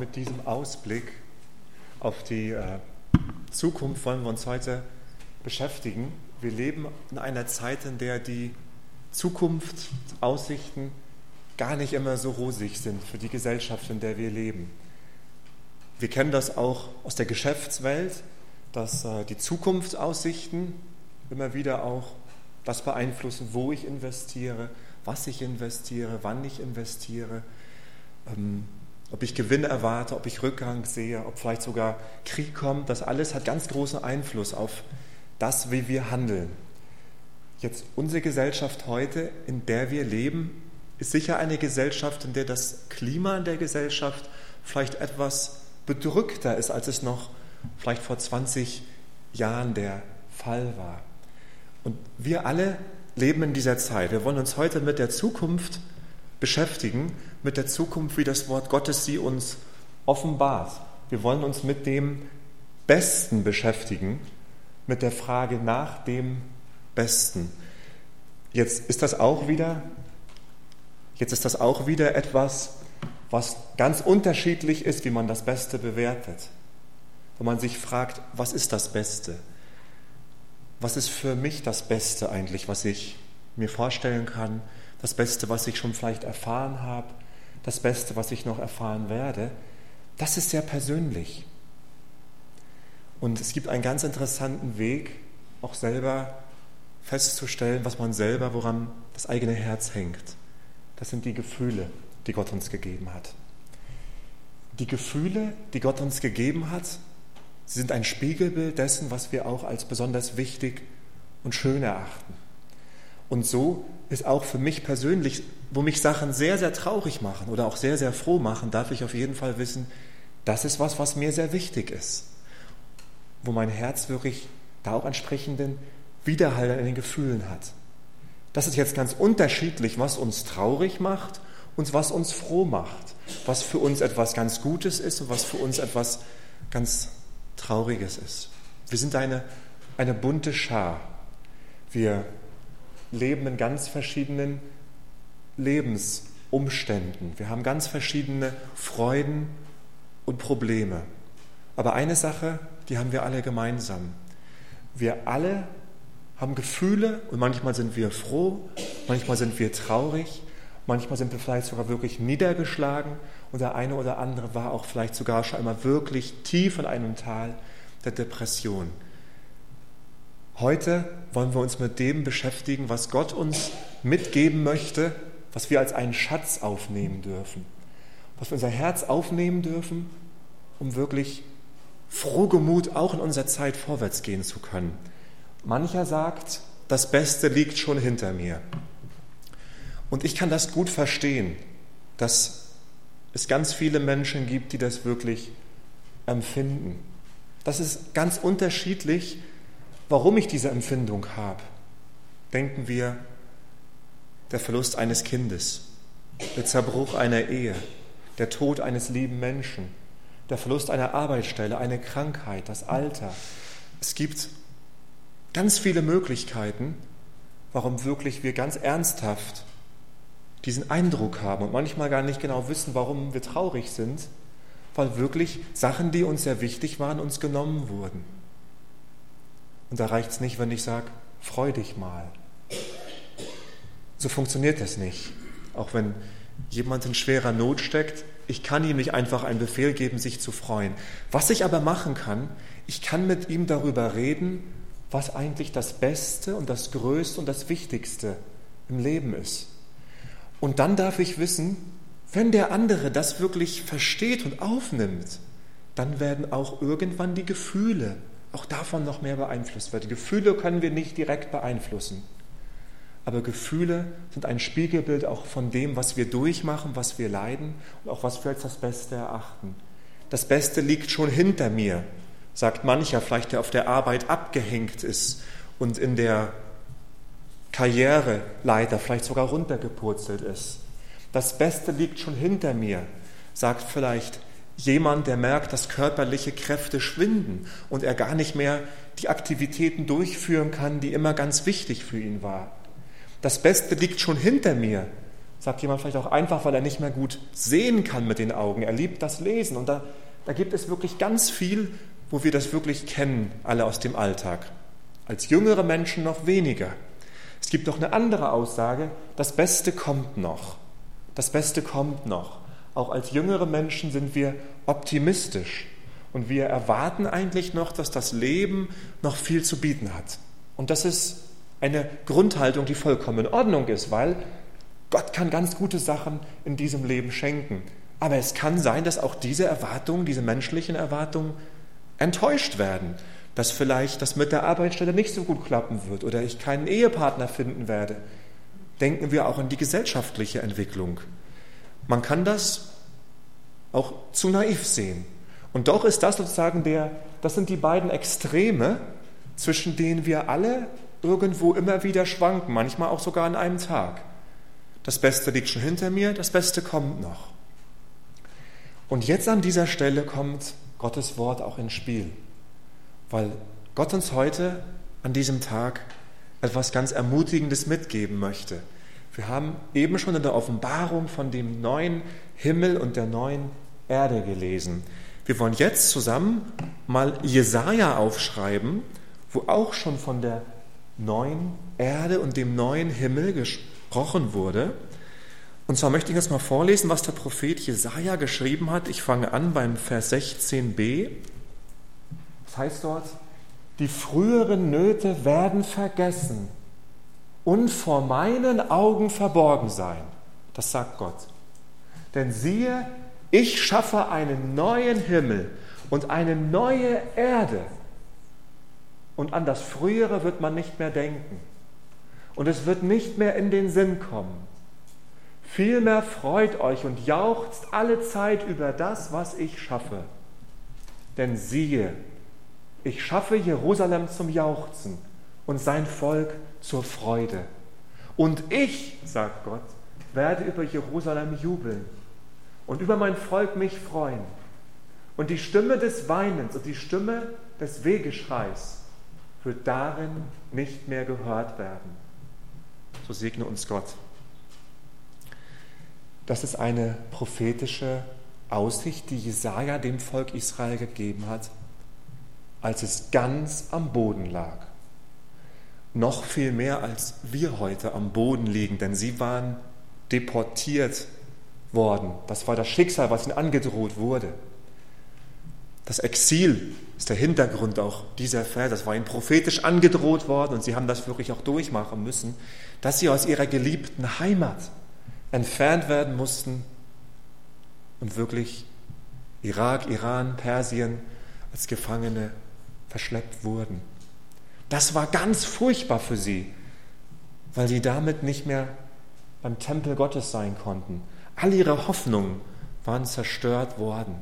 Mit diesem Ausblick auf die äh, Zukunft wollen wir uns heute beschäftigen. Wir leben in einer Zeit, in der die Zukunftsaussichten gar nicht immer so rosig sind für die Gesellschaft, in der wir leben. Wir kennen das auch aus der Geschäftswelt, dass äh, die Zukunftsaussichten immer wieder auch das beeinflussen, wo ich investiere, was ich investiere, wann ich investiere. Ähm, ob ich Gewinn erwarte, ob ich Rückgang sehe, ob vielleicht sogar Krieg kommt, das alles hat ganz großen Einfluss auf das, wie wir handeln. Jetzt unsere Gesellschaft heute, in der wir leben, ist sicher eine Gesellschaft, in der das Klima in der Gesellschaft vielleicht etwas bedrückter ist, als es noch vielleicht vor 20 Jahren der Fall war. Und wir alle leben in dieser Zeit. Wir wollen uns heute mit der Zukunft beschäftigen mit der Zukunft, wie das Wort Gottes sie uns offenbart. Wir wollen uns mit dem Besten beschäftigen, mit der Frage nach dem Besten. Jetzt ist das auch wieder, jetzt ist das auch wieder etwas, was ganz unterschiedlich ist, wie man das Beste bewertet. Wenn man sich fragt, was ist das Beste? Was ist für mich das Beste eigentlich, was ich mir vorstellen kann? Das Beste, was ich schon vielleicht erfahren habe, das Beste, was ich noch erfahren werde, das ist sehr persönlich. Und es gibt einen ganz interessanten Weg, auch selber festzustellen, was man selber, woran das eigene Herz hängt. Das sind die Gefühle, die Gott uns gegeben hat. Die Gefühle, die Gott uns gegeben hat, sind ein Spiegelbild dessen, was wir auch als besonders wichtig und schön erachten. Und so ist auch für mich persönlich, wo mich Sachen sehr, sehr traurig machen oder auch sehr, sehr froh machen, darf ich auf jeden Fall wissen, das ist was, was mir sehr wichtig ist. Wo mein Herz wirklich da auch entsprechenden Widerhall in den Gefühlen hat. Das ist jetzt ganz unterschiedlich, was uns traurig macht und was uns froh macht. Was für uns etwas ganz Gutes ist und was für uns etwas ganz Trauriges ist. Wir sind eine, eine bunte Schar. Wir leben in ganz verschiedenen Lebensumständen. Wir haben ganz verschiedene Freuden und Probleme. Aber eine Sache, die haben wir alle gemeinsam. Wir alle haben Gefühle und manchmal sind wir froh, manchmal sind wir traurig, manchmal sind wir vielleicht sogar wirklich niedergeschlagen und der eine oder andere war auch vielleicht sogar schon einmal wirklich tief in einem Tal der Depression. Heute wollen wir uns mit dem beschäftigen, was Gott uns mitgeben möchte, was wir als einen Schatz aufnehmen dürfen, was wir unser Herz aufnehmen dürfen, um wirklich frohgemut auch in unserer Zeit vorwärts gehen zu können. Mancher sagt, das Beste liegt schon hinter mir. Und ich kann das gut verstehen, dass es ganz viele Menschen gibt, die das wirklich empfinden. Das ist ganz unterschiedlich, warum ich diese Empfindung habe. Denken wir, der Verlust eines Kindes, der Zerbruch einer Ehe, der Tod eines lieben Menschen, der Verlust einer Arbeitsstelle, eine Krankheit, das Alter. Es gibt ganz viele Möglichkeiten, warum wirklich wir ganz ernsthaft diesen Eindruck haben und manchmal gar nicht genau wissen, warum wir traurig sind, weil wirklich Sachen, die uns sehr wichtig waren, uns genommen wurden. Und da reicht es nicht, wenn ich sage, freu dich mal. So funktioniert das nicht. Auch wenn jemand in schwerer Not steckt, ich kann ihm nicht einfach einen Befehl geben, sich zu freuen. Was ich aber machen kann, ich kann mit ihm darüber reden, was eigentlich das Beste und das Größte und das Wichtigste im Leben ist. Und dann darf ich wissen, wenn der andere das wirklich versteht und aufnimmt, dann werden auch irgendwann die Gefühle auch davon noch mehr beeinflusst wird. Gefühle können wir nicht direkt beeinflussen. Aber Gefühle sind ein Spiegelbild auch von dem, was wir durchmachen, was wir leiden und auch was wir als das Beste erachten. Das Beste liegt schon hinter mir, sagt mancher, vielleicht der auf der Arbeit abgehängt ist und in der Karriereleiter vielleicht sogar runtergepurzelt ist. Das Beste liegt schon hinter mir, sagt vielleicht Jemand, der merkt, dass körperliche Kräfte schwinden und er gar nicht mehr die Aktivitäten durchführen kann, die immer ganz wichtig für ihn war. Das Beste liegt schon hinter mir, sagt jemand vielleicht auch einfach, weil er nicht mehr gut sehen kann mit den Augen. Er liebt das Lesen. Und da, da gibt es wirklich ganz viel, wo wir das wirklich kennen, alle aus dem Alltag. Als jüngere Menschen noch weniger. Es gibt noch eine andere Aussage, das Beste kommt noch. Das Beste kommt noch. Auch als jüngere Menschen sind wir optimistisch und wir erwarten eigentlich noch, dass das Leben noch viel zu bieten hat. Und das ist eine Grundhaltung, die vollkommen in Ordnung ist, weil Gott kann ganz gute Sachen in diesem Leben schenken. Aber es kann sein, dass auch diese Erwartungen, diese menschlichen Erwartungen enttäuscht werden. Dass vielleicht das mit der Arbeitsstelle nicht so gut klappen wird oder ich keinen Ehepartner finden werde. Denken wir auch an die gesellschaftliche Entwicklung. Man kann das auch zu naiv sehen. Und doch ist das sozusagen der, das sind die beiden Extreme, zwischen denen wir alle irgendwo immer wieder schwanken, manchmal auch sogar an einem Tag. Das Beste liegt schon hinter mir, das Beste kommt noch. Und jetzt an dieser Stelle kommt Gottes Wort auch ins Spiel, weil Gott uns heute an diesem Tag etwas ganz Ermutigendes mitgeben möchte. Wir haben eben schon in der Offenbarung von dem neuen Himmel und der neuen Erde gelesen. Wir wollen jetzt zusammen mal Jesaja aufschreiben, wo auch schon von der neuen Erde und dem neuen Himmel gesprochen wurde. Und zwar möchte ich jetzt mal vorlesen, was der Prophet Jesaja geschrieben hat. Ich fange an beim Vers 16b. Das heißt dort, die früheren Nöte werden vergessen und vor meinen Augen verborgen sein. Das sagt Gott. Denn siehe, ich schaffe einen neuen Himmel und eine neue Erde. Und an das Frühere wird man nicht mehr denken. Und es wird nicht mehr in den Sinn kommen. Vielmehr freut euch und jauchzt alle Zeit über das, was ich schaffe. Denn siehe, ich schaffe Jerusalem zum Jauchzen und sein Volk zur Freude. Und ich, sagt Gott, werde über Jerusalem jubeln und über mein Volk mich freuen. Und die Stimme des Weinens und die Stimme des Wehgeschreis wird darin nicht mehr gehört werden. So segne uns Gott. Das ist eine prophetische Aussicht, die Jesaja dem Volk Israel gegeben hat, als es ganz am Boden lag. Noch viel mehr als wir heute am Boden liegen, denn sie waren deportiert worden. Das war das Schicksal, was ihnen angedroht wurde. Das Exil ist der Hintergrund auch dieser Vers. Das war ihnen prophetisch angedroht worden und sie haben das wirklich auch durchmachen müssen, dass sie aus ihrer geliebten Heimat entfernt werden mussten und wirklich Irak, Iran, Persien als Gefangene verschleppt wurden. Das war ganz furchtbar für sie, weil sie damit nicht mehr beim Tempel Gottes sein konnten. All ihre Hoffnungen waren zerstört worden.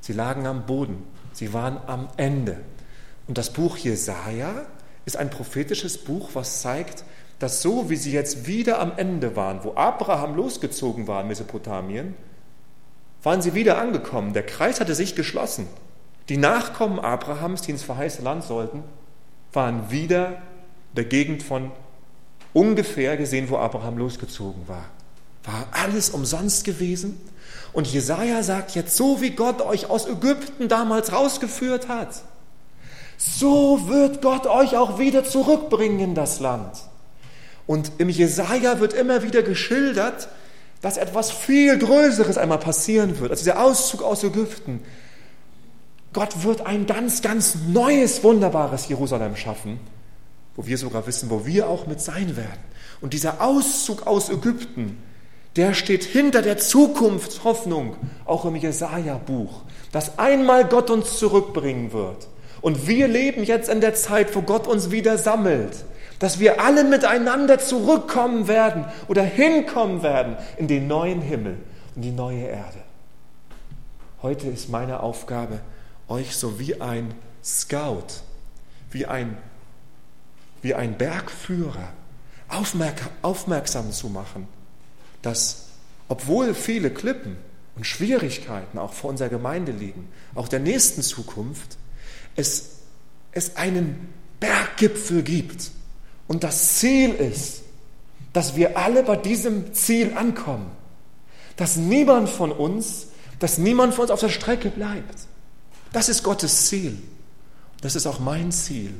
Sie lagen am Boden, sie waren am Ende. Und das Buch Jesaja ist ein prophetisches Buch, was zeigt, dass so wie sie jetzt wieder am Ende waren, wo Abraham losgezogen war in Mesopotamien, waren sie wieder angekommen. Der Kreis hatte sich geschlossen. Die Nachkommen Abrahams, die ins verheißene Land sollten, waren wieder in der Gegend von ungefähr gesehen, wo Abraham losgezogen war. War alles umsonst gewesen? Und Jesaja sagt jetzt, so wie Gott euch aus Ägypten damals rausgeführt hat, so wird Gott euch auch wieder zurückbringen in das Land. Und im Jesaja wird immer wieder geschildert, dass etwas viel Größeres einmal passieren wird, als dieser Auszug aus Ägypten. Gott wird ein ganz, ganz neues, wunderbares Jerusalem schaffen, wo wir sogar wissen, wo wir auch mit sein werden. Und dieser Auszug aus Ägypten, der steht hinter der Zukunftshoffnung, auch im Jesaja-Buch, dass einmal Gott uns zurückbringen wird. Und wir leben jetzt in der Zeit, wo Gott uns wieder sammelt, dass wir alle miteinander zurückkommen werden oder hinkommen werden in den neuen Himmel und die neue Erde. Heute ist meine Aufgabe, euch so wie ein Scout, wie ein, wie ein Bergführer aufmerksam zu machen dass obwohl viele Klippen und Schwierigkeiten auch vor unserer Gemeinde liegen, auch der nächsten Zukunft, es, es einen Berggipfel gibt. Und das Ziel ist, dass wir alle bei diesem Ziel ankommen. Dass niemand von uns, dass niemand von uns auf der Strecke bleibt. Das ist Gottes Ziel. Das ist auch mein Ziel.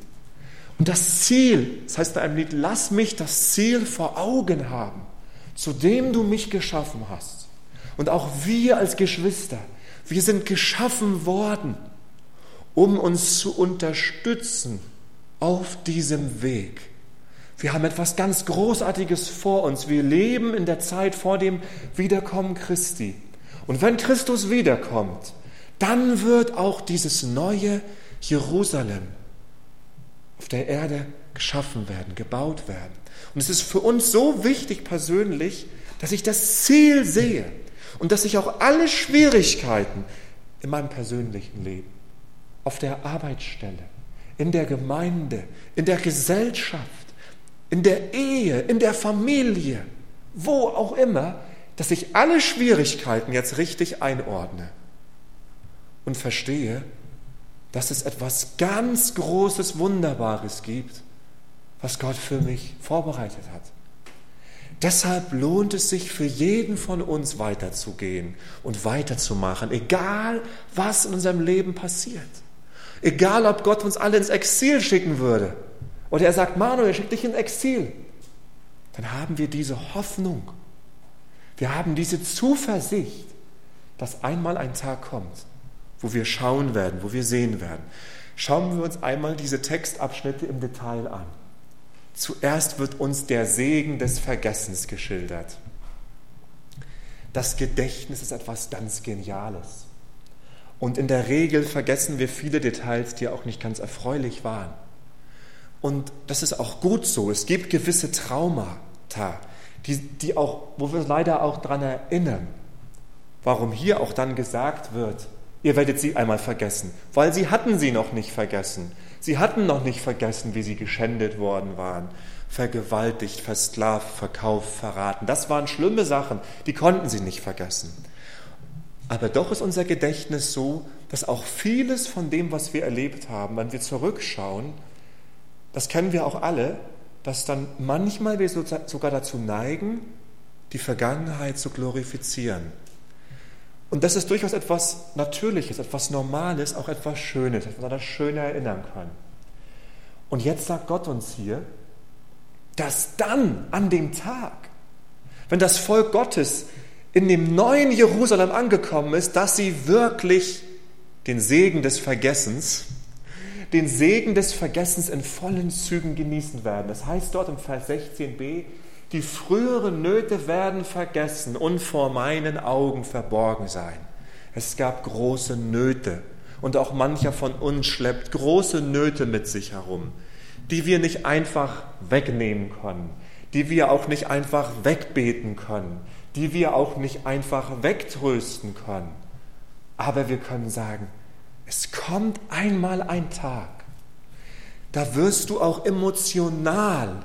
Und das Ziel, das heißt bei einem Lied, lass mich das Ziel vor Augen haben, zu dem du mich geschaffen hast. Und auch wir als Geschwister, wir sind geschaffen worden, um uns zu unterstützen auf diesem Weg. Wir haben etwas ganz Großartiges vor uns. Wir leben in der Zeit vor dem Wiederkommen Christi. Und wenn Christus wiederkommt, dann wird auch dieses neue Jerusalem auf der Erde geschaffen werden, gebaut werden. Und es ist für uns so wichtig persönlich, dass ich das Ziel sehe und dass ich auch alle Schwierigkeiten in meinem persönlichen Leben, auf der Arbeitsstelle, in der Gemeinde, in der Gesellschaft, in der Ehe, in der Familie, wo auch immer, dass ich alle Schwierigkeiten jetzt richtig einordne und verstehe, dass es etwas ganz Großes, Wunderbares gibt, was Gott für mich vorbereitet hat. Deshalb lohnt es sich für jeden von uns weiterzugehen und weiterzumachen, egal was in unserem Leben passiert. Egal, ob Gott uns alle ins Exil schicken würde oder er sagt, Manuel, schick dich ins Exil, dann haben wir diese Hoffnung. Wir haben diese Zuversicht, dass einmal ein Tag kommt, wo wir schauen werden, wo wir sehen werden. Schauen wir uns einmal diese Textabschnitte im Detail an. Zuerst wird uns der Segen des Vergessens geschildert. Das Gedächtnis ist etwas ganz Geniales. Und in der Regel vergessen wir viele Details, die auch nicht ganz erfreulich waren. Und das ist auch gut so. Es gibt gewisse Traumata, die, die auch, wo wir leider auch daran erinnern. Warum hier auch dann gesagt wird, ihr werdet sie einmal vergessen, weil sie hatten sie noch nicht vergessen. Sie hatten noch nicht vergessen, wie sie geschändet worden waren, vergewaltigt, versklavt, verkauft, verraten. Das waren schlimme Sachen, die konnten sie nicht vergessen. Aber doch ist unser Gedächtnis so, dass auch vieles von dem, was wir erlebt haben, wenn wir zurückschauen, das kennen wir auch alle, dass dann manchmal wir sogar dazu neigen, die Vergangenheit zu glorifizieren. Und das ist durchaus etwas Natürliches, etwas Normales, auch etwas Schönes, etwas an das Schöne erinnern können. Und jetzt sagt Gott uns hier, dass dann an dem Tag, wenn das Volk Gottes in dem neuen Jerusalem angekommen ist, dass sie wirklich den Segen des Vergessens, den Segen des Vergessens in vollen Zügen genießen werden. Das heißt dort im Vers 16b, die früheren Nöte werden vergessen und vor meinen Augen verborgen sein. Es gab große Nöte und auch mancher von uns schleppt große Nöte mit sich herum, die wir nicht einfach wegnehmen können, die wir auch nicht einfach wegbeten können, die wir auch nicht einfach wegtrösten können. Aber wir können sagen, es kommt einmal ein Tag, da wirst du auch emotional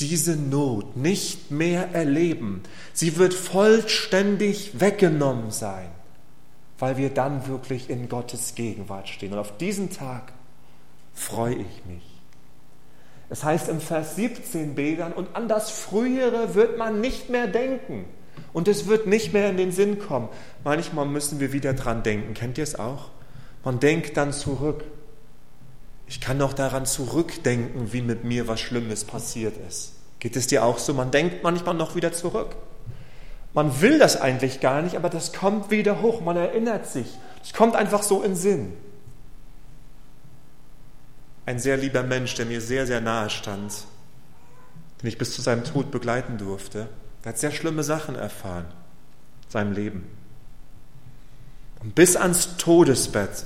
diese Not nicht mehr erleben. Sie wird vollständig weggenommen sein, weil wir dann wirklich in Gottes Gegenwart stehen. Und auf diesen Tag freue ich mich. Es heißt im Vers 17 Bildern, und an das Frühere wird man nicht mehr denken. Und es wird nicht mehr in den Sinn kommen. Manchmal müssen wir wieder dran denken. Kennt ihr es auch? Man denkt dann zurück. Ich kann noch daran zurückdenken, wie mit mir was Schlimmes passiert ist. Geht es dir auch so? Man denkt manchmal noch wieder zurück. Man will das eigentlich gar nicht, aber das kommt wieder hoch. Man erinnert sich. Es kommt einfach so in Sinn. Ein sehr lieber Mensch, der mir sehr, sehr nahe stand, den ich bis zu seinem Tod begleiten durfte, der hat sehr schlimme Sachen erfahren, in seinem Leben. Und bis ans Todesbett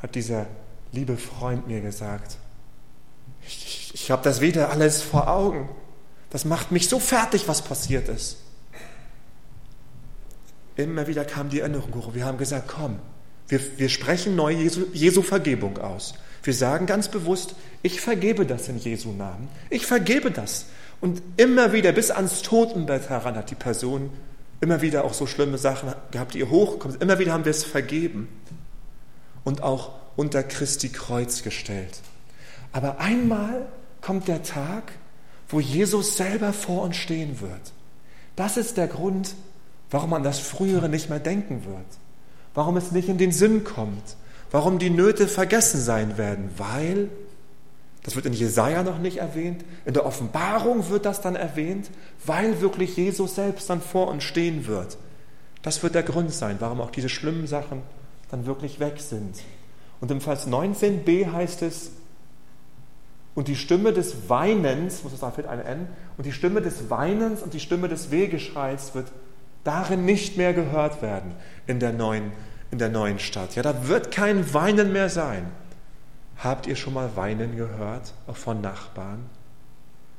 hat dieser liebe Freund mir gesagt, ich, ich habe das wieder alles vor Augen. Das macht mich so fertig, was passiert ist. Immer wieder kam die Erinnerung hoch. Wir haben gesagt, komm, wir, wir sprechen neu Jesu, Jesu Vergebung aus. Wir sagen ganz bewusst, ich vergebe das in Jesu Namen. Ich vergebe das. Und immer wieder bis ans Totenbett heran hat die Person immer wieder auch so schlimme Sachen gehabt, die ihr hochkommen. Immer wieder haben wir es vergeben und auch unter Christi Kreuz gestellt. Aber einmal kommt der Tag, wo Jesus selber vor uns stehen wird. Das ist der Grund, warum man das Frühere nicht mehr denken wird, warum es nicht in den Sinn kommt, warum die Nöte vergessen sein werden, weil, das wird in Jesaja noch nicht erwähnt, in der Offenbarung wird das dann erwähnt, weil wirklich Jesus selbst dann vor uns stehen wird. Das wird der Grund sein, warum auch diese schlimmen Sachen dann wirklich weg sind. Und im Vers 19b heißt es, und die Stimme des Weinens, muss es da fehlt ein N, und die Stimme des Weinens und die Stimme des Wehgeschreis wird darin nicht mehr gehört werden in der neuen, in der neuen Stadt. Ja, da wird kein Weinen mehr sein. Habt ihr schon mal Weinen gehört, von Nachbarn?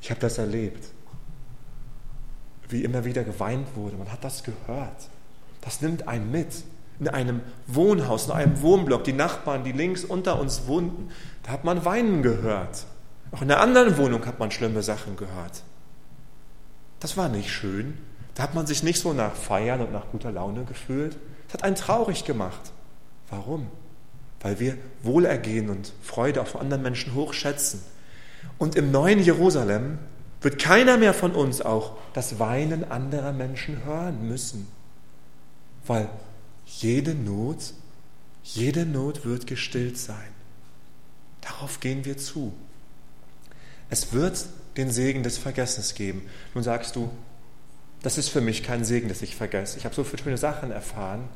Ich habe das erlebt, wie immer wieder geweint wurde. Man hat das gehört. Das nimmt einen mit. In einem Wohnhaus, in einem Wohnblock, die Nachbarn, die links unter uns wohnten, da hat man Weinen gehört. Auch in der anderen Wohnung hat man schlimme Sachen gehört. Das war nicht schön. Da hat man sich nicht so nach Feiern und nach guter Laune gefühlt. Das hat einen traurig gemacht. Warum? Weil wir Wohlergehen und Freude auch von anderen Menschen hochschätzen. Und im neuen Jerusalem wird keiner mehr von uns auch das Weinen anderer Menschen hören müssen. Weil jede Not, jede Not wird gestillt sein. Darauf gehen wir zu. Es wird den Segen des Vergessens geben. Nun sagst du, das ist für mich kein Segen, dass ich vergesse. Ich habe so viele schöne Sachen erfahren.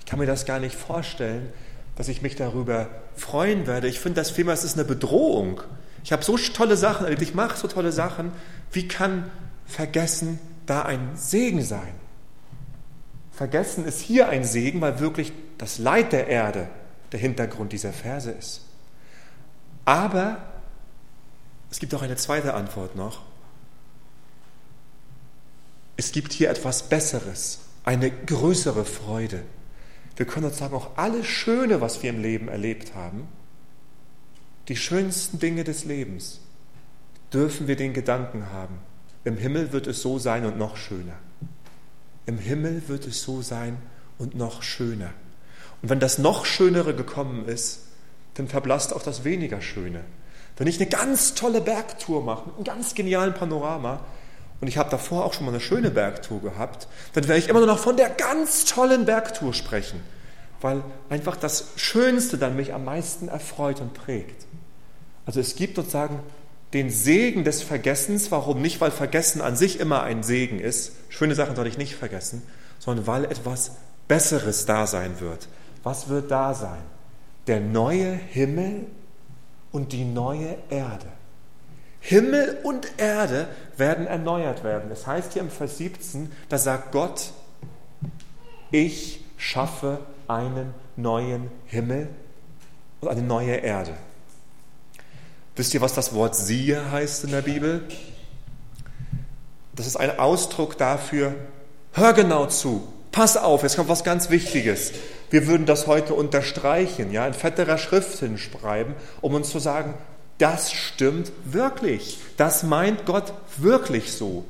Ich kann mir das gar nicht vorstellen, dass ich mich darüber freuen werde. Ich finde das vielmehr, es ist eine Bedrohung. Ich habe so tolle Sachen erlebt, ich mache so tolle Sachen. Wie kann Vergessen da ein Segen sein? Vergessen ist hier ein Segen, weil wirklich das Leid der Erde der Hintergrund dieser Verse ist. Aber es gibt auch eine zweite Antwort noch. Es gibt hier etwas Besseres, eine größere Freude. Wir können uns sagen, auch alles Schöne, was wir im Leben erlebt haben, die schönsten Dinge des Lebens, dürfen wir den Gedanken haben. Im Himmel wird es so sein und noch schöner. Im Himmel wird es so sein und noch schöner. Und wenn das noch Schönere gekommen ist, dann verblasst auch das weniger Schöne. Wenn ich eine ganz tolle Bergtour mache, mit einem ganz genialen Panorama, und ich habe davor auch schon mal eine schöne Bergtour gehabt, dann werde ich immer nur noch von der ganz tollen Bergtour sprechen, weil einfach das Schönste dann mich am meisten erfreut und prägt. Also es gibt sozusagen den Segen des Vergessens. Warum? Nicht, weil Vergessen an sich immer ein Segen ist. Schöne Sachen soll ich nicht vergessen, sondern weil etwas Besseres da sein wird. Was wird da sein? Der neue Himmel und die neue Erde. Himmel und Erde werden erneuert werden. Es heißt hier im Vers 17, da sagt Gott, ich schaffe einen neuen Himmel und eine neue Erde. Wisst ihr, was das Wort siehe heißt in der Bibel? Das ist ein Ausdruck dafür, hör genau zu, pass auf, jetzt kommt was ganz Wichtiges. Wir würden das heute unterstreichen, ja, in fetterer Schrift hinschreiben, um uns zu sagen, das stimmt wirklich. Das meint Gott wirklich so.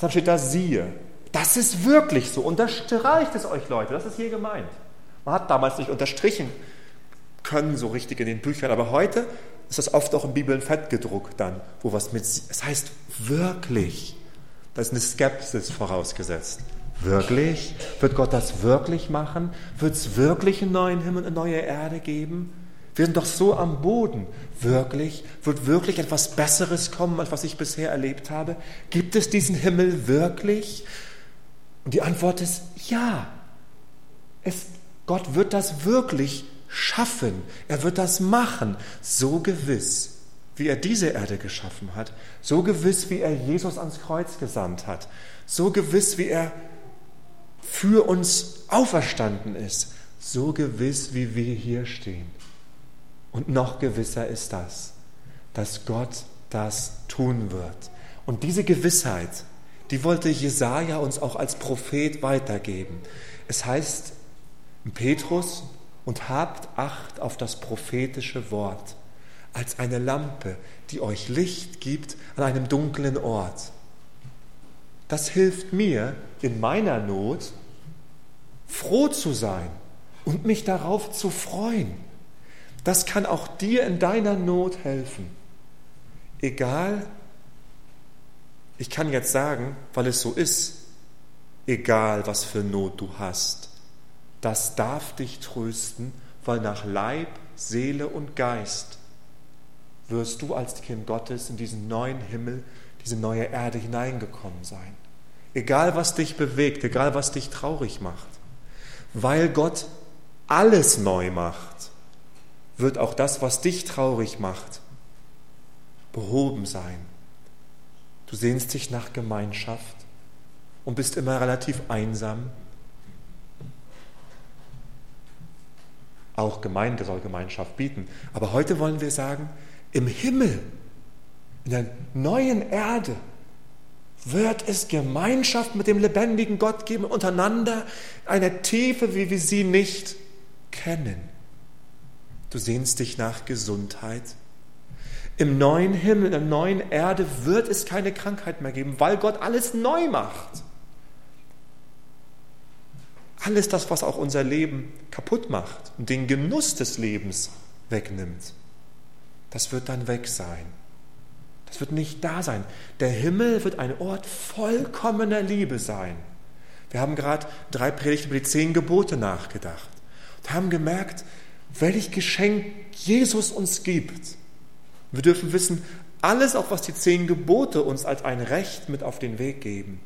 Dann steht da siehe. Das ist wirklich so. Unterstreicht es euch, Leute. Das ist hier gemeint. Man hat damals nicht unterstrichen können so richtig in den Büchern, aber heute ist das oft auch in Bibeln fett gedruckt dann, wo was mit, es heißt wirklich. Da ist eine Skepsis vorausgesetzt. Wirklich? Wird Gott das wirklich machen? Wird es wirklich einen neuen Himmel eine neue Erde geben? Wir sind doch so am Boden. Wirklich? Wird wirklich etwas Besseres kommen, als was ich bisher erlebt habe? Gibt es diesen Himmel wirklich? Und die Antwort ist ja. Es, Gott wird das wirklich schaffen. Er wird das machen. So gewiss, wie er diese Erde geschaffen hat. So gewiss, wie er Jesus ans Kreuz gesandt hat. So gewiss, wie er für uns auferstanden ist, so gewiss, wie wir hier stehen. Und noch gewisser ist das, dass Gott das tun wird. Und diese Gewissheit, die wollte Jesaja uns auch als Prophet weitergeben. Es heißt Petrus, und habt Acht auf das prophetische Wort als eine Lampe, die euch Licht gibt an einem dunklen Ort. Das hilft mir in meiner Not, froh zu sein und mich darauf zu freuen. Das kann auch dir in deiner Not helfen. Egal, Ich kann jetzt sagen, weil es so ist, egal was für Not du hast, das darf dich trösten, weil nach Leib, Seele und Geist wirst du als Kind Gottes in diesen neuen Himmel, diese neue Erde hineingekommen sein. Egal was dich bewegt, egal was dich traurig macht, weil Gott alles neu macht, wird auch das, was dich traurig macht, behoben sein. Du sehnst dich nach Gemeinschaft und bist immer relativ einsam. Auch Gemeinde soll Gemeinschaft bieten. Aber heute wollen wir sagen, im Himmel, in der neuen Erde, wird es Gemeinschaft mit dem lebendigen Gott geben, untereinander eine Tiefe, wie wir sie nicht kennen. Du sehnst dich nach Gesundheit. Im neuen Himmel, in der neuen Erde wird es keine Krankheit mehr geben, weil Gott alles neu macht. Alles das, was auch unser Leben kaputt macht und den Genuss des Lebens wegnimmt, das wird dann weg sein. Das wird nicht da sein. Der Himmel wird ein Ort vollkommener Liebe sein. Wir haben gerade drei Predigten über die zehn Gebote nachgedacht und haben gemerkt, welch Geschenk Jesus uns gibt. Wir dürfen wissen, alles, auch was die zehn Gebote uns als ein Recht mit auf den Weg geben,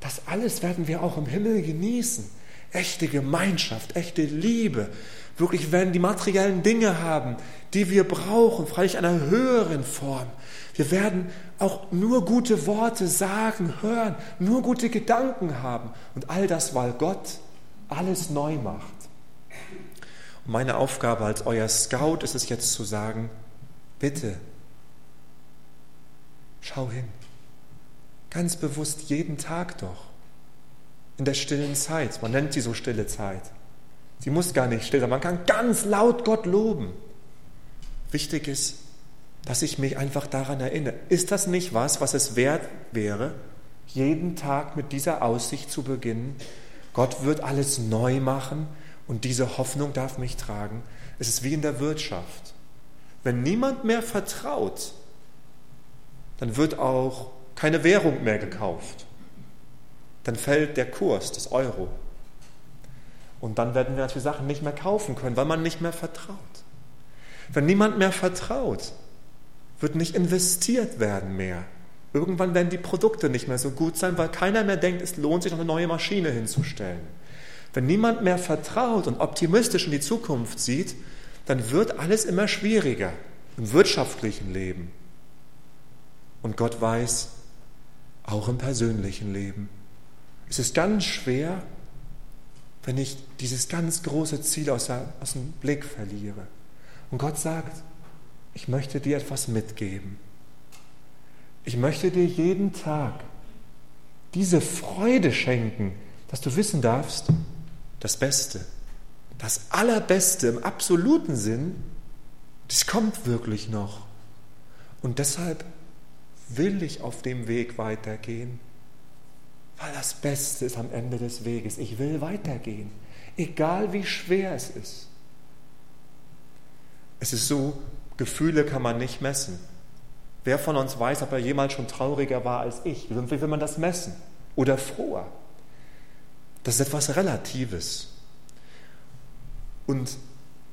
das alles werden wir auch im Himmel genießen. Echte Gemeinschaft, echte Liebe. Wirklich werden die materiellen Dinge haben, die wir brauchen, freilich einer höheren Form. Wir werden auch nur gute Worte sagen, hören, nur gute Gedanken haben. Und all das, weil Gott alles neu macht. Und meine Aufgabe als euer Scout ist es jetzt zu sagen, bitte, schau hin. Ganz bewusst jeden Tag doch. In der stillen Zeit. Man nennt sie so stille Zeit. Sie muss gar nicht still sein. Man kann ganz laut Gott loben. Wichtig ist, dass ich mich einfach daran erinnere. Ist das nicht was, was es wert wäre, jeden Tag mit dieser Aussicht zu beginnen? Gott wird alles neu machen und diese Hoffnung darf mich tragen. Es ist wie in der Wirtschaft. Wenn niemand mehr vertraut, dann wird auch keine Währung mehr gekauft. Dann fällt der Kurs des Euro. Und dann werden wir natürlich Sachen nicht mehr kaufen können, weil man nicht mehr vertraut. Wenn niemand mehr vertraut, wird nicht investiert werden mehr. Irgendwann werden die Produkte nicht mehr so gut sein, weil keiner mehr denkt, es lohnt sich noch eine neue Maschine hinzustellen. Wenn niemand mehr vertraut und optimistisch in die Zukunft sieht, dann wird alles immer schwieriger im wirtschaftlichen Leben. Und Gott weiß, auch im persönlichen Leben. Es ist ganz schwer, wenn ich dieses ganz große Ziel aus, aus dem Blick verliere. Und Gott sagt, ich möchte dir etwas mitgeben. Ich möchte dir jeden Tag diese Freude schenken, dass du wissen darfst, das Beste, das Allerbeste im absoluten Sinn, das kommt wirklich noch. Und deshalb will ich auf dem Weg weitergehen, weil das Beste ist am Ende des Weges. Ich will weitergehen, egal wie schwer es ist. Es ist so, Gefühle kann man nicht messen. Wer von uns weiß, ob er jemals schon trauriger war als ich? Wie will man das messen? Oder froher? Das ist etwas Relatives. Und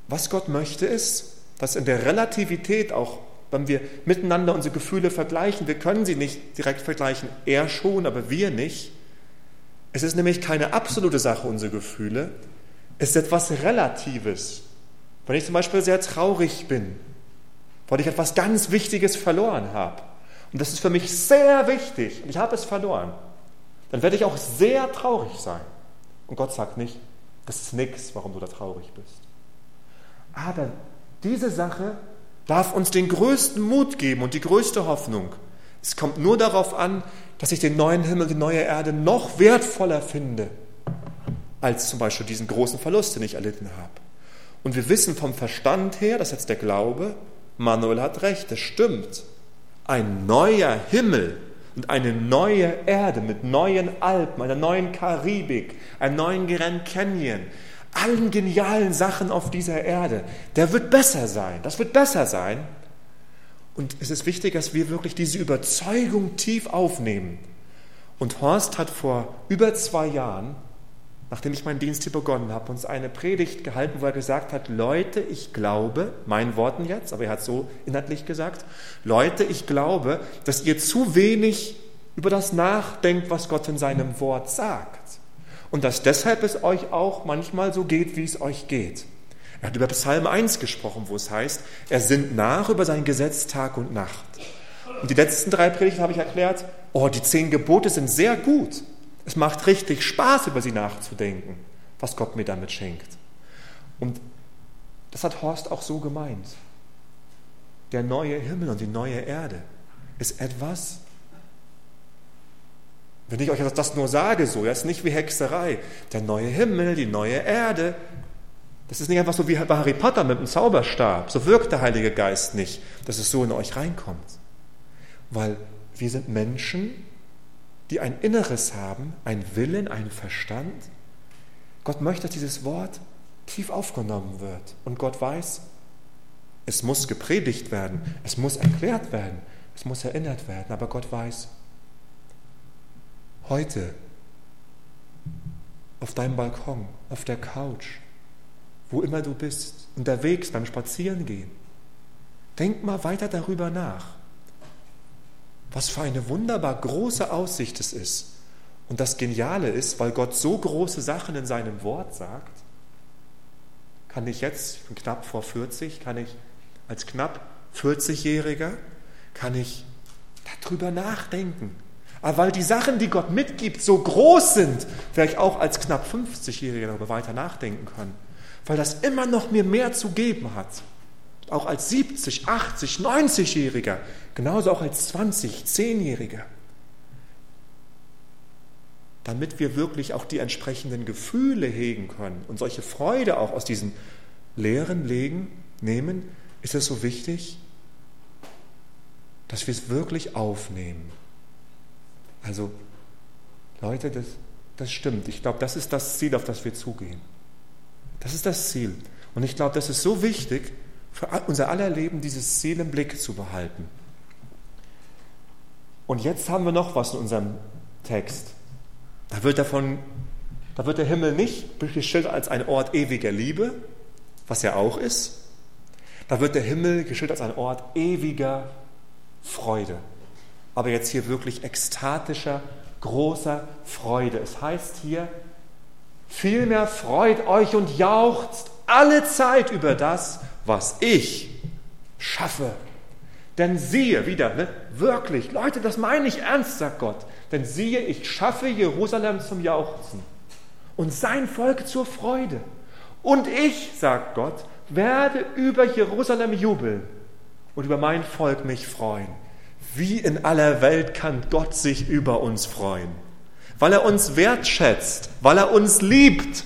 was Gott möchte ist, dass in der Relativität auch, wenn wir miteinander unsere Gefühle vergleichen, wir können sie nicht direkt vergleichen, er schon, aber wir nicht. Es ist nämlich keine absolute Sache, unsere Gefühle. Es ist etwas Relatives. Wenn ich zum Beispiel sehr traurig bin, weil ich etwas ganz Wichtiges verloren habe, und das ist für mich sehr wichtig, und ich habe es verloren, dann werde ich auch sehr traurig sein. Und Gott sagt nicht, das ist nichts, warum du da traurig bist. Aber diese Sache darf uns den größten Mut geben und die größte Hoffnung. Es kommt nur darauf an, dass ich den neuen Himmel, die neue Erde noch wertvoller finde, als zum Beispiel diesen großen Verlust, den ich erlitten habe. Und wir wissen vom Verstand her, das ist jetzt der Glaube, Manuel hat recht, das stimmt. Ein neuer Himmel und eine neue Erde mit neuen Alpen, einer neuen Karibik, einem neuen Grand Canyon, allen genialen Sachen auf dieser Erde, der wird besser sein. Das wird besser sein. Und es ist wichtig, dass wir wirklich diese Überzeugung tief aufnehmen. Und Horst hat vor über zwei Jahren, nachdem ich meinen Dienst hier begonnen habe, uns eine Predigt gehalten, wo er gesagt hat, Leute, ich glaube, meinen Worten jetzt, aber er hat so inhaltlich gesagt, Leute, ich glaube, dass ihr zu wenig über das nachdenkt, was Gott in seinem Wort sagt. Und dass deshalb es euch auch manchmal so geht, wie es euch geht. Er hat über Psalm 1 gesprochen, wo es heißt, er sinnt nach über sein Gesetz Tag und Nacht. Und die letzten drei Predigten habe ich erklärt, oh, die zehn Gebote sind sehr gut. Es macht richtig Spaß, über sie nachzudenken, was Gott mir damit schenkt. Und das hat Horst auch so gemeint. Der neue Himmel und die neue Erde ist etwas, wenn ich euch das nur sage, so, das ist nicht wie Hexerei. Der neue Himmel, die neue Erde, das ist nicht einfach so wie bei Harry Potter mit dem Zauberstab. So wirkt der Heilige Geist nicht, dass es so in euch reinkommt. Weil wir sind Menschen, die ein Inneres haben, ein Willen, einen Verstand. Gott möchte, dass dieses Wort tief aufgenommen wird. Und Gott weiß, es muss gepredigt werden, es muss erklärt werden, es muss erinnert werden. Aber Gott weiß, heute auf deinem Balkon, auf der Couch, wo immer du bist, unterwegs beim Spazierengehen. Denk mal weiter darüber nach. Was für eine wunderbar große Aussicht es ist. Und das Geniale ist, weil Gott so große Sachen in seinem Wort sagt, kann ich jetzt, ich bin knapp vor 40, kann ich als knapp 40-Jähriger, kann ich darüber nachdenken. Aber weil die Sachen, die Gott mitgibt, so groß sind, werde ich auch als knapp 50-Jähriger darüber weiter nachdenken können weil das immer noch mir mehr zu geben hat. Auch als 70, 80, 90-Jähriger, genauso auch als 20, 10-Jähriger. Damit wir wirklich auch die entsprechenden Gefühle hegen können und solche Freude auch aus diesen Lehren legen, nehmen, ist es so wichtig, dass wir es wirklich aufnehmen. Also, Leute, das, das stimmt. Ich glaube, das ist das Ziel, auf das wir zugehen. Das ist das Ziel. Und ich glaube, das ist so wichtig, für unser aller Leben dieses Ziel im Blick zu behalten. Und jetzt haben wir noch was in unserem Text. Da wird, davon, da wird der Himmel nicht geschildert als ein Ort ewiger Liebe, was er auch ist. Da wird der Himmel geschildert als ein Ort ewiger Freude. Aber jetzt hier wirklich ekstatischer, großer Freude. Es heißt hier, Vielmehr freut euch und jauchzt alle Zeit über das, was ich schaffe. Denn siehe, wieder, ne, wirklich, Leute, das meine ich ernst, sagt Gott. Denn siehe, ich schaffe Jerusalem zum Jauchzen und sein Volk zur Freude. Und ich, sagt Gott, werde über Jerusalem jubeln und über mein Volk mich freuen. Wie in aller Welt kann Gott sich über uns freuen? weil er uns wertschätzt, weil er uns liebt,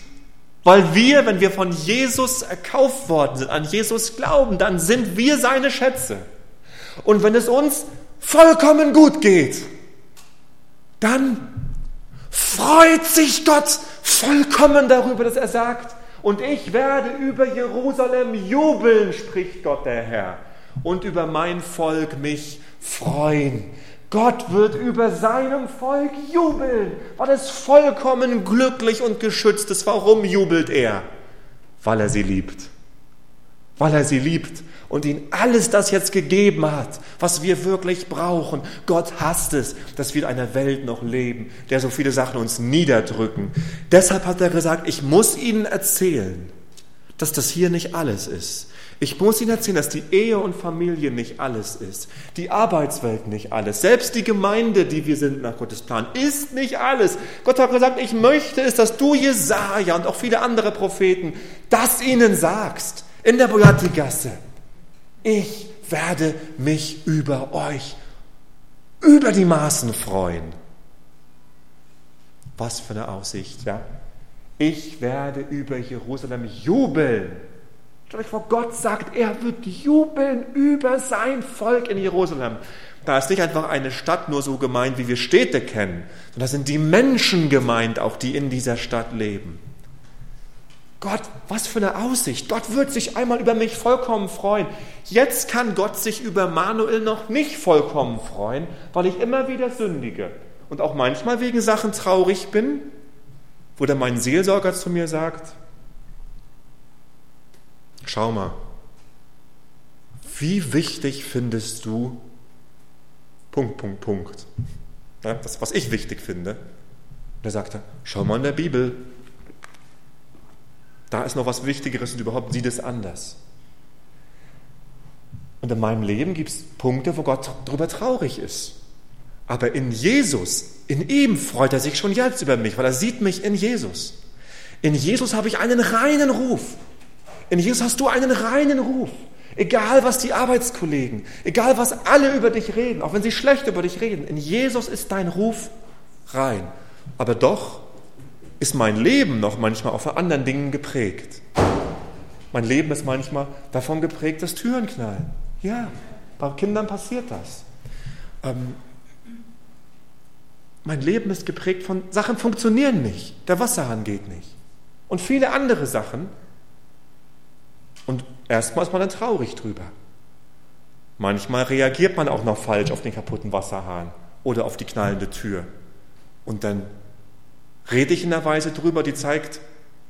weil wir, wenn wir von Jesus erkauft worden sind, an Jesus glauben, dann sind wir seine Schätze. Und wenn es uns vollkommen gut geht, dann freut sich Gott vollkommen darüber, dass er sagt, und ich werde über Jerusalem jubeln, spricht Gott der Herr, und über mein Volk mich freuen. Gott wird über seinem Volk jubeln, weil es vollkommen glücklich und geschützt ist. Warum jubelt er? Weil er sie liebt. Weil er sie liebt und ihnen alles das jetzt gegeben hat, was wir wirklich brauchen. Gott hasst es, dass wir in einer Welt noch leben, der so viele Sachen uns niederdrücken. Deshalb hat er gesagt, ich muss ihnen erzählen, dass das hier nicht alles ist. Ich muss Ihnen erzählen, dass die Ehe und Familie nicht alles ist, die Arbeitswelt nicht alles, selbst die Gemeinde, die wir sind nach Gottes Plan, ist nicht alles. Gott hat gesagt, ich möchte es, dass du Jesaja und auch viele andere Propheten das ihnen sagst in der Boyati-Gasse. Ich werde mich über euch über die Maßen freuen. Was für eine Aussicht, ja? Ich werde über Jerusalem jubeln. Stellt euch vor, Gott sagt, er wird jubeln über sein Volk in Jerusalem. Da ist nicht einfach eine Stadt nur so gemeint, wie wir Städte kennen, sondern da sind die Menschen gemeint, auch die in dieser Stadt leben. Gott, was für eine Aussicht. Gott wird sich einmal über mich vollkommen freuen. Jetzt kann Gott sich über Manuel noch nicht vollkommen freuen, weil ich immer wieder sündige und auch manchmal wegen Sachen traurig bin, wo dann mein Seelsorger zu mir sagt, schau mal, wie wichtig findest du Punkt, Punkt, Punkt. Ja, das, was ich wichtig finde. Und er sagte, schau mal in der Bibel, da ist noch was Wichtigeres und überhaupt sieht es anders. Und in meinem Leben gibt es Punkte, wo Gott darüber traurig ist. Aber in Jesus, in ihm freut er sich schon jetzt über mich, weil er sieht mich in Jesus. In Jesus habe ich einen reinen Ruf. In Jesus hast du einen reinen Ruf. Egal, was die Arbeitskollegen, egal, was alle über dich reden, auch wenn sie schlecht über dich reden, in Jesus ist dein Ruf rein. Aber doch ist mein Leben noch manchmal auch von anderen Dingen geprägt. Mein Leben ist manchmal davon geprägt, dass Türen knallen. Ja, bei Kindern passiert das. Ähm, mein Leben ist geprägt von Sachen funktionieren nicht. Der Wasserhahn geht nicht. Und viele andere Sachen. Und erstmal ist man dann traurig drüber. Manchmal reagiert man auch noch falsch auf den kaputten Wasserhahn oder auf die knallende Tür. Und dann rede ich in einer Weise drüber, die zeigt,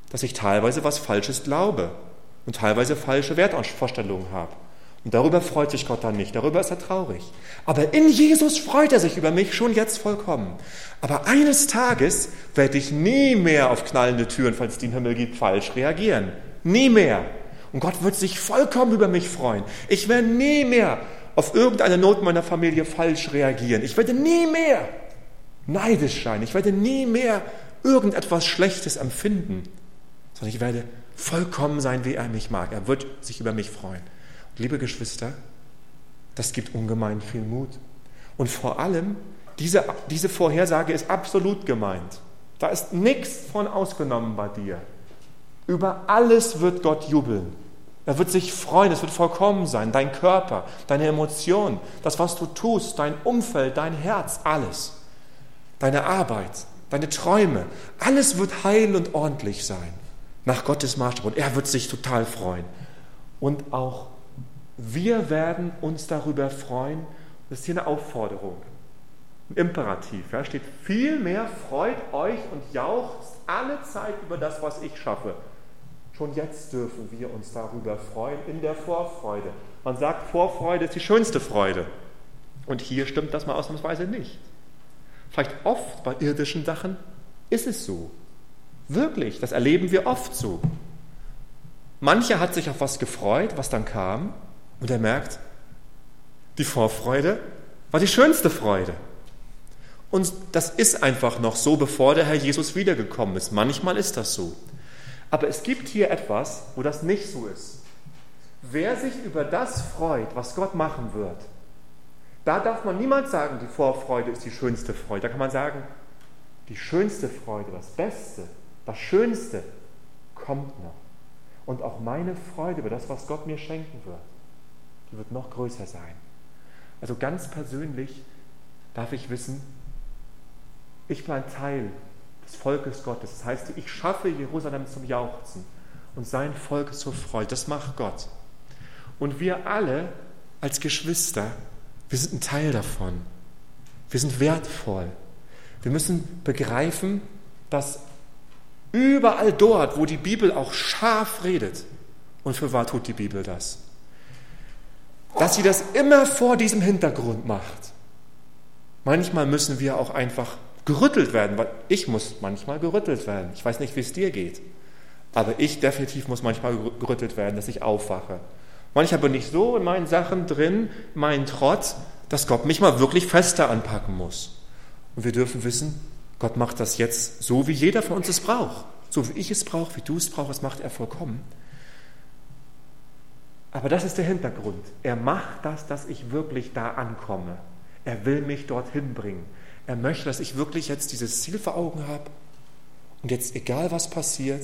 dass ich teilweise was Falsches glaube und teilweise falsche Wertvorstellungen habe. Und darüber freut sich Gott dann nicht, darüber ist er traurig. Aber in Jesus freut er sich über mich schon jetzt vollkommen. Aber eines Tages werde ich nie mehr auf knallende Türen, falls es den Himmel gibt, falsch reagieren. Nie mehr. Und Gott wird sich vollkommen über mich freuen. Ich werde nie mehr auf irgendeine Not meiner Familie falsch reagieren. Ich werde nie mehr neidisch sein. Ich werde nie mehr irgendetwas Schlechtes empfinden, sondern ich werde vollkommen sein, wie er mich mag. Er wird sich über mich freuen. Und liebe Geschwister, das gibt ungemein viel Mut. Und vor allem, diese, diese Vorhersage ist absolut gemeint. Da ist nichts von ausgenommen bei dir. Über alles wird Gott jubeln. Er wird sich freuen, es wird vollkommen sein. Dein Körper, deine Emotionen, das, was du tust, dein Umfeld, dein Herz, alles deine Arbeit, deine Träume, alles wird heil und ordentlich sein, nach Gottes Maßstab. Und er wird sich total freuen. Und auch wir werden uns darüber freuen. Das ist hier eine Aufforderung, ein Imperativ. Ja, steht vielmehr freut euch und jauchzt alle Zeit über das, was ich schaffe. Schon jetzt dürfen wir uns darüber freuen in der Vorfreude. Man sagt, Vorfreude ist die schönste Freude. Und hier stimmt das mal ausnahmsweise nicht. Vielleicht oft bei irdischen Sachen ist es so. Wirklich, das erleben wir oft so. Mancher hat sich auf was gefreut, was dann kam, und er merkt, die Vorfreude war die schönste Freude. Und das ist einfach noch so, bevor der Herr Jesus wiedergekommen ist. Manchmal ist das so. Aber es gibt hier etwas, wo das nicht so ist. Wer sich über das freut, was Gott machen wird, da darf man niemals sagen, die Vorfreude ist die schönste Freude. Da kann man sagen, die schönste Freude, das Beste, das Schönste kommt noch. Und auch meine Freude über das, was Gott mir schenken wird, die wird noch größer sein. Also ganz persönlich darf ich wissen, ich bin ein Teil des Volkes Gottes. Das heißt, ich schaffe Jerusalem zum Jauchzen und sein Volk zur Freude. Das macht Gott. Und wir alle als Geschwister wir sind ein Teil davon. Wir sind wertvoll. Wir müssen begreifen, dass überall dort, wo die Bibel auch scharf redet, und für wahr tut die Bibel das, dass sie das immer vor diesem Hintergrund macht. Manchmal müssen wir auch einfach gerüttelt werden, weil ich muss manchmal gerüttelt werden. Ich weiß nicht, wie es dir geht, aber ich definitiv muss manchmal gerüttelt werden, dass ich aufwache Manchmal bin ich so in meinen Sachen drin, meinen Trotz, dass Gott mich mal wirklich fester anpacken muss. Und wir dürfen wissen, Gott macht das jetzt so, wie jeder von uns es braucht. So wie ich es brauche, wie du es brauchst, das macht er vollkommen. Aber das ist der Hintergrund. Er macht das, dass ich wirklich da ankomme. Er will mich dorthin bringen. Er möchte, dass ich wirklich jetzt dieses Ziel vor Augen habe. Und jetzt, egal was passiert,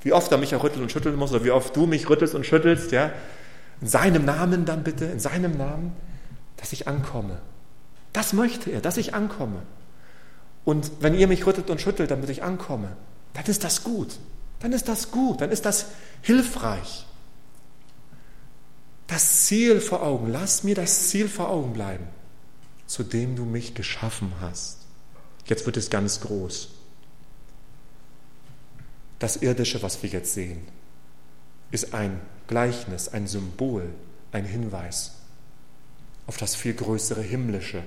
wie oft er mich auch rütteln und schütteln muss, oder wie oft du mich rüttelst und schüttelst, ja, in seinem Namen dann bitte, in seinem Namen, dass ich ankomme. Das möchte er, dass ich ankomme. Und wenn ihr mich rüttelt und schüttelt, damit ich ankomme, dann ist das gut. dann ist das gut, dann ist das hilfreich. Das Ziel vor Augen, lass mir das Ziel vor Augen bleiben, zu dem du mich geschaffen hast. Jetzt wird es ganz groß. Das Irdische, was wir jetzt sehen, ist ein Gleichnis, ein Symbol, ein Hinweis auf das viel größere Himmlische.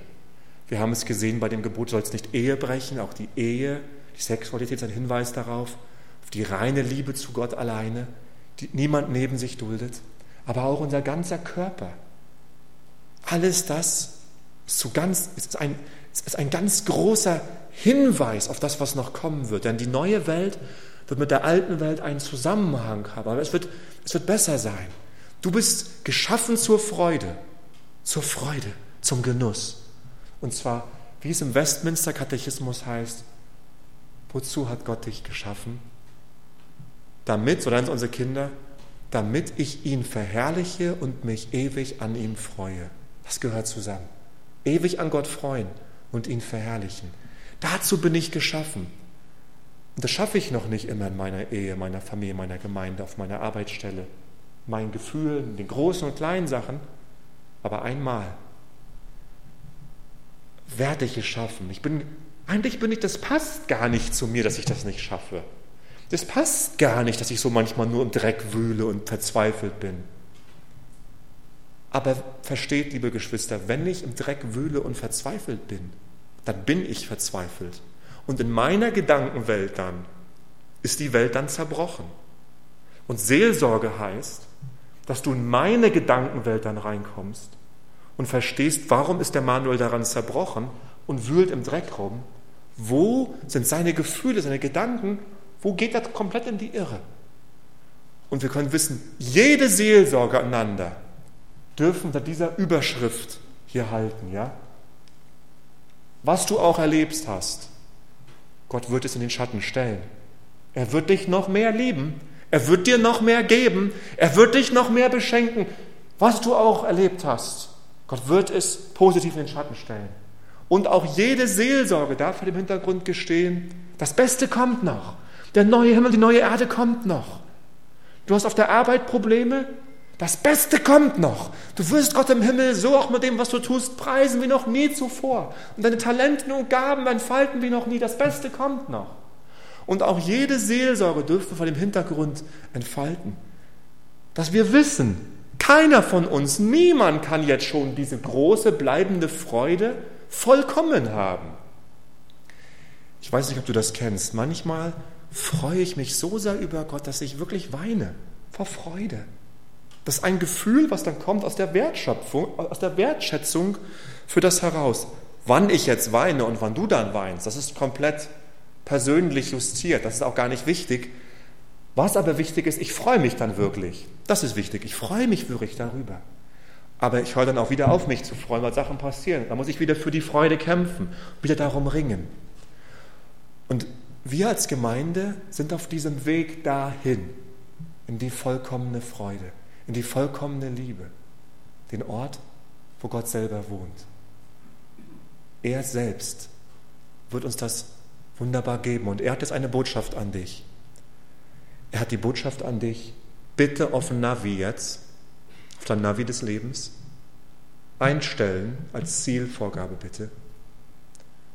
Wir haben es gesehen bei dem Gebot, sollst nicht Ehe brechen, auch die Ehe, die Sexualität ist ein Hinweis darauf, auf die reine Liebe zu Gott alleine, die niemand neben sich duldet, aber auch unser ganzer Körper. Alles das ist, so ganz, ist, ein, ist ein ganz großer Hinweis auf das, was noch kommen wird. Denn die neue Welt wird mit der alten Welt einen Zusammenhang haben, aber es wird, es wird besser sein. Du bist geschaffen zur Freude, zur Freude, zum Genuss. Und zwar, wie es im Westminster Katechismus heißt, wozu hat Gott dich geschaffen? Damit, so nennen es unsere Kinder, damit ich ihn verherrliche und mich ewig an ihm freue. Das gehört zusammen. Ewig an Gott freuen und ihn verherrlichen. Dazu bin ich geschaffen. Und das schaffe ich noch nicht immer in meiner Ehe, meiner Familie, meiner Gemeinde, auf meiner Arbeitsstelle, meinen Gefühlen, den großen und kleinen Sachen. Aber einmal werde ich es schaffen. Ich bin, eigentlich bin ich, das passt gar nicht zu mir, dass ich das nicht schaffe. Das passt gar nicht, dass ich so manchmal nur im Dreck wühle und verzweifelt bin. Aber versteht, liebe Geschwister, wenn ich im Dreck wühle und verzweifelt bin, dann bin ich verzweifelt. Und in meiner Gedankenwelt dann ist die Welt dann zerbrochen. Und Seelsorge heißt, dass du in meine Gedankenwelt dann reinkommst und verstehst, warum ist der Manuel daran zerbrochen und wühlt im Dreck rum. Wo sind seine Gefühle, seine Gedanken? Wo geht er komplett in die Irre? Und wir können wissen, jede Seelsorge aneinander dürfen unter dieser Überschrift hier halten, ja? Was du auch erlebst hast, Gott wird es in den Schatten stellen. Er wird dich noch mehr lieben. Er wird dir noch mehr geben. Er wird dich noch mehr beschenken. Was du auch erlebt hast, Gott wird es positiv in den Schatten stellen. Und auch jede Seelsorge darf vor dem Hintergrund gestehen, das Beste kommt noch. Der neue Himmel, die neue Erde kommt noch. Du hast auf der Arbeit Probleme, das Beste kommt noch. Du wirst Gott im Himmel so auch mit dem, was du tust, preisen wie noch nie zuvor. Und deine Talente und Gaben entfalten wie noch nie. Das Beste kommt noch. Und auch jede Seelsorge dürfte vor dem Hintergrund entfalten, dass wir wissen, keiner von uns, niemand kann jetzt schon diese große bleibende Freude vollkommen haben. Ich weiß nicht, ob du das kennst. Manchmal freue ich mich so sehr über Gott, dass ich wirklich weine vor Freude. Das ist ein Gefühl, was dann kommt aus der Wertschöpfung, aus der Wertschätzung für das heraus. Wann ich jetzt weine und wann du dann weinst, das ist komplett persönlich justiert. Das ist auch gar nicht wichtig. Was aber wichtig ist, ich freue mich dann wirklich. Das ist wichtig. Ich freue mich wirklich darüber. Aber ich höre dann auch wieder auf, mich zu freuen, weil Sachen passieren. Da muss ich wieder für die Freude kämpfen, wieder darum ringen. Und wir als Gemeinde sind auf diesem Weg dahin, in die vollkommene Freude in die vollkommene Liebe, den Ort, wo Gott selber wohnt. Er selbst wird uns das wunderbar geben und er hat jetzt eine Botschaft an dich. Er hat die Botschaft an dich, bitte auf Navi jetzt, auf dein Navi des Lebens, einstellen als Zielvorgabe bitte.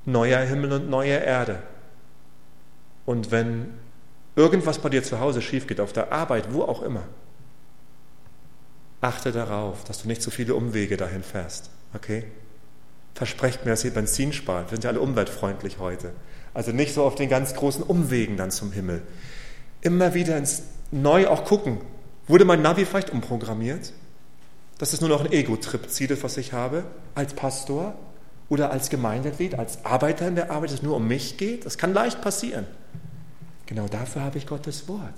Neuer Himmel und neue Erde. Und wenn irgendwas bei dir zu Hause schief geht, auf der Arbeit, wo auch immer, Achte darauf, dass du nicht zu viele Umwege dahin fährst. Okay? Versprecht mir, dass ihr Benzin spart. Wir sind ja alle umweltfreundlich heute. Also nicht so auf den ganz großen Umwegen dann zum Himmel. Immer wieder ins Neu auch gucken. Wurde mein Navi vielleicht umprogrammiert? Dass es nur noch ein Ego-Trip zieht, was ich habe, als Pastor oder als Gemeindeglied, als Arbeiter in der Arbeit, dass es nur um mich geht? Das kann leicht passieren. Genau dafür habe ich Gottes Wort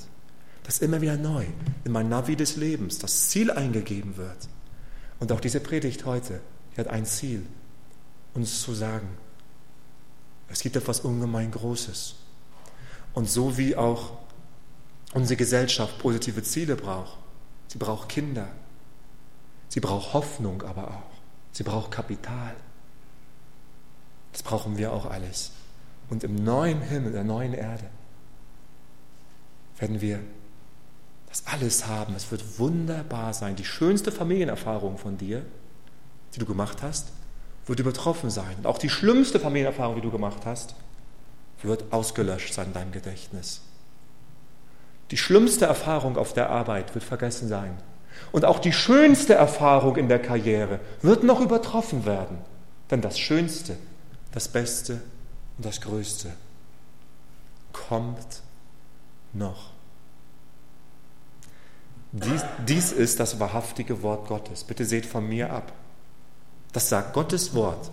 dass immer wieder neu in mein Navi des Lebens das Ziel eingegeben wird. Und auch diese Predigt heute, die hat ein Ziel, uns zu sagen, es gibt etwas ungemein Großes. Und so wie auch unsere Gesellschaft positive Ziele braucht, sie braucht Kinder, sie braucht Hoffnung aber auch, sie braucht Kapital. Das brauchen wir auch alles. Und im neuen Himmel, der neuen Erde, werden wir das alles haben. Es wird wunderbar sein. Die schönste Familienerfahrung von dir, die du gemacht hast, wird übertroffen sein. Und auch die schlimmste Familienerfahrung, die du gemacht hast, wird ausgelöscht sein in deinem Gedächtnis. Die schlimmste Erfahrung auf der Arbeit wird vergessen sein. Und auch die schönste Erfahrung in der Karriere wird noch übertroffen werden. Denn das Schönste, das Beste und das Größte kommt noch. Dies, dies ist das wahrhaftige Wort Gottes. Bitte seht von mir ab. Das sagt Gottes Wort.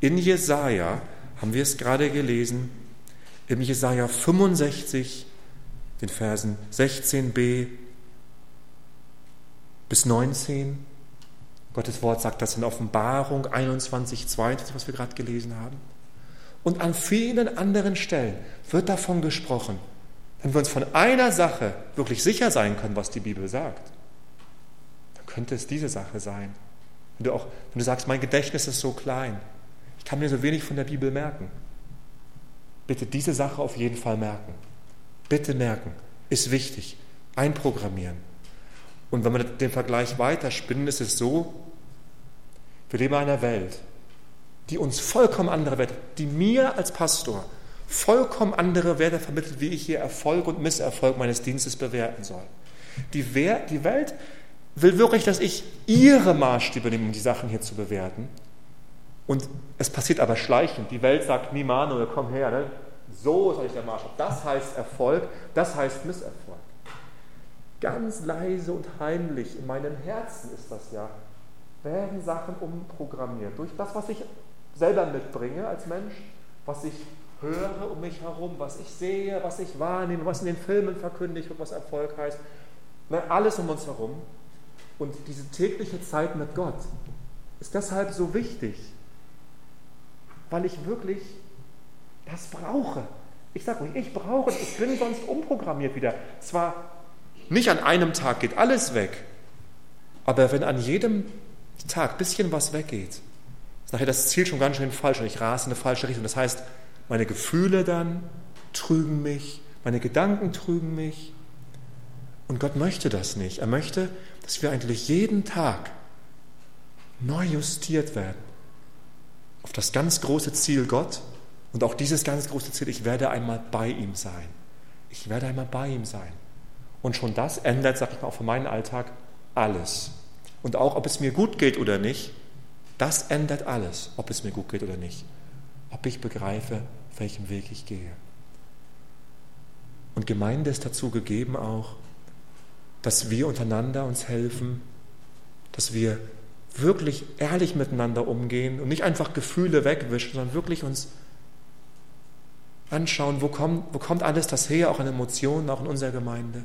In Jesaja haben wir es gerade gelesen, im Jesaja 65, den Versen 16b bis 19. Gottes Wort sagt das in Offenbarung 21, 22, was wir gerade gelesen haben. Und an vielen anderen Stellen wird davon gesprochen, wenn wir uns von einer Sache wirklich sicher sein können, was die Bibel sagt, dann könnte es diese Sache sein. Wenn du, auch, wenn du sagst, mein Gedächtnis ist so klein, ich kann mir so wenig von der Bibel merken, bitte diese Sache auf jeden Fall merken. Bitte merken, ist wichtig. Einprogrammieren. Und wenn wir den Vergleich weiterspinnen, ist es so, wir leben in einer Welt, die uns vollkommen andere Werte, die mir als Pastor vollkommen andere Werte vermittelt, wie ich hier Erfolg und Misserfolg meines Dienstes bewerten soll. Die, Wer die Welt will wirklich, dass ich ihre Maßstäbe nehme, um die Sachen hier zu bewerten. Und es passiert aber schleichend. Die Welt sagt, nie Manuel, komm her, ne? so ist eigentlich der Maßstab. Das heißt Erfolg, das heißt Misserfolg. Ganz leise und heimlich in meinem Herzen ist das ja, werden Sachen umprogrammiert. Durch das, was ich selber mitbringe als Mensch, was ich höre um mich herum, was ich sehe, was ich wahrnehme, was in den Filmen verkündigt wird, was Erfolg heißt. Alles um uns herum. Und diese tägliche Zeit mit Gott ist deshalb so wichtig, weil ich wirklich das brauche. Ich sage euch, ich brauche es. Ich bin sonst umprogrammiert wieder. Zwar nicht an einem Tag geht alles weg, aber wenn an jedem Tag ein bisschen was weggeht, ist nachher das Ziel schon ganz schön falsch und ich rase in eine falsche Richtung. Das heißt, meine Gefühle dann trügen mich, meine Gedanken trügen mich. Und Gott möchte das nicht. Er möchte, dass wir eigentlich jeden Tag neu justiert werden auf das ganz große Ziel Gott und auch dieses ganz große Ziel, ich werde einmal bei ihm sein. Ich werde einmal bei ihm sein. Und schon das ändert, sag ich mal, auch für meinen Alltag alles. Und auch, ob es mir gut geht oder nicht, das ändert alles, ob es mir gut geht oder nicht. Ob ich begreife, welchem Weg ich gehe. Und Gemeinde ist dazu gegeben auch, dass wir untereinander uns helfen, dass wir wirklich ehrlich miteinander umgehen und nicht einfach Gefühle wegwischen, sondern wirklich uns anschauen, wo kommt, wo kommt alles das her, auch an Emotionen, auch in unserer Gemeinde.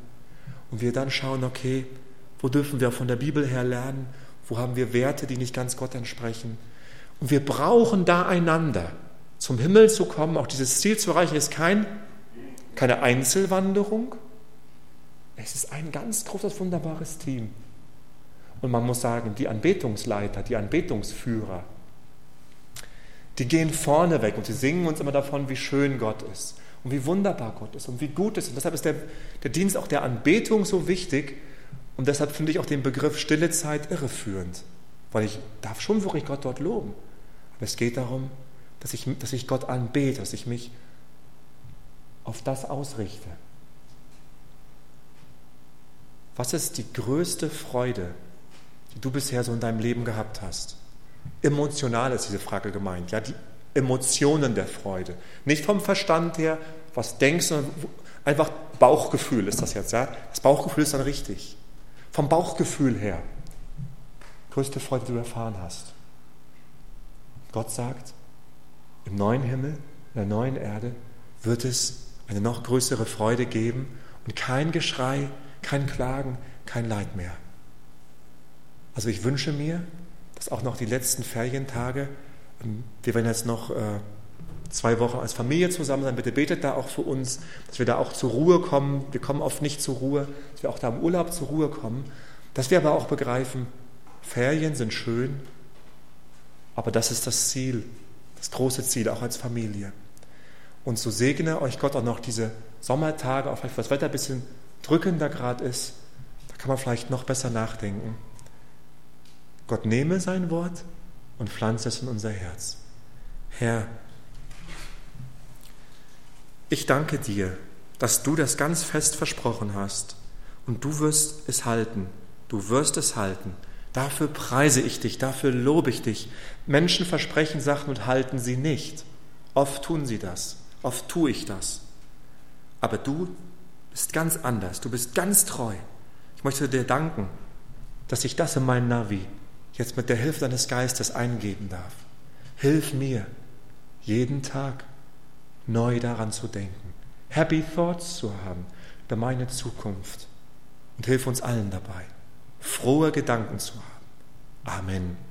Und wir dann schauen, okay, wo dürfen wir von der Bibel her lernen, wo haben wir Werte, die nicht ganz Gott entsprechen. Und wir brauchen da einander. Zum Himmel zu kommen, auch dieses Ziel zu erreichen, ist kein, keine Einzelwanderung. Es ist ein ganz großes, wunderbares Team. Und man muss sagen, die Anbetungsleiter, die Anbetungsführer, die gehen vorne weg und sie singen uns immer davon, wie schön Gott ist und wie wunderbar Gott ist und wie gut es ist. Und deshalb ist der, der Dienst auch der Anbetung so wichtig und deshalb finde ich auch den Begriff stille Zeit irreführend, weil ich darf schon wirklich Gott dort loben. Aber es geht darum, dass ich, dass ich Gott anbete, dass ich mich auf das ausrichte. Was ist die größte Freude, die du bisher so in deinem Leben gehabt hast? Emotional ist diese Frage gemeint, ja, die Emotionen der Freude. Nicht vom Verstand her, was denkst du, einfach Bauchgefühl ist das jetzt, ja. Das Bauchgefühl ist dann richtig. Vom Bauchgefühl her, größte Freude, die du erfahren hast. Gott sagt, im neuen Himmel, in der neuen Erde wird es eine noch größere Freude geben und kein Geschrei, kein Klagen, kein Leid mehr. Also ich wünsche mir, dass auch noch die letzten Ferientage, ähm, wir werden jetzt noch äh, zwei Wochen als Familie zusammen sein, bitte betet da auch für uns, dass wir da auch zur Ruhe kommen. Wir kommen oft nicht zur Ruhe, dass wir auch da im Urlaub zur Ruhe kommen, dass wir aber auch begreifen, Ferien sind schön, aber das ist das Ziel, das große Ziel, auch als Familie. Und so segne euch Gott auch noch diese Sommertage, auch vielleicht, weil das Wetter ein bisschen drückender gerade ist, da kann man vielleicht noch besser nachdenken. Gott nehme sein Wort und pflanze es in unser Herz. Herr, ich danke dir, dass du das ganz fest versprochen hast und du wirst es halten. Du wirst es halten. Dafür preise ich dich, dafür lobe ich dich. Menschen versprechen Sachen und halten sie nicht. Oft tun sie das, oft tue ich das. Aber du bist ganz anders, du bist ganz treu. Ich möchte dir danken, dass ich das in meinen Navi jetzt mit der Hilfe deines Geistes eingeben darf. Hilf mir, jeden Tag neu daran zu denken, Happy Thoughts zu haben über meine Zukunft und hilf uns allen dabei, frohe Gedanken zu haben. Amen.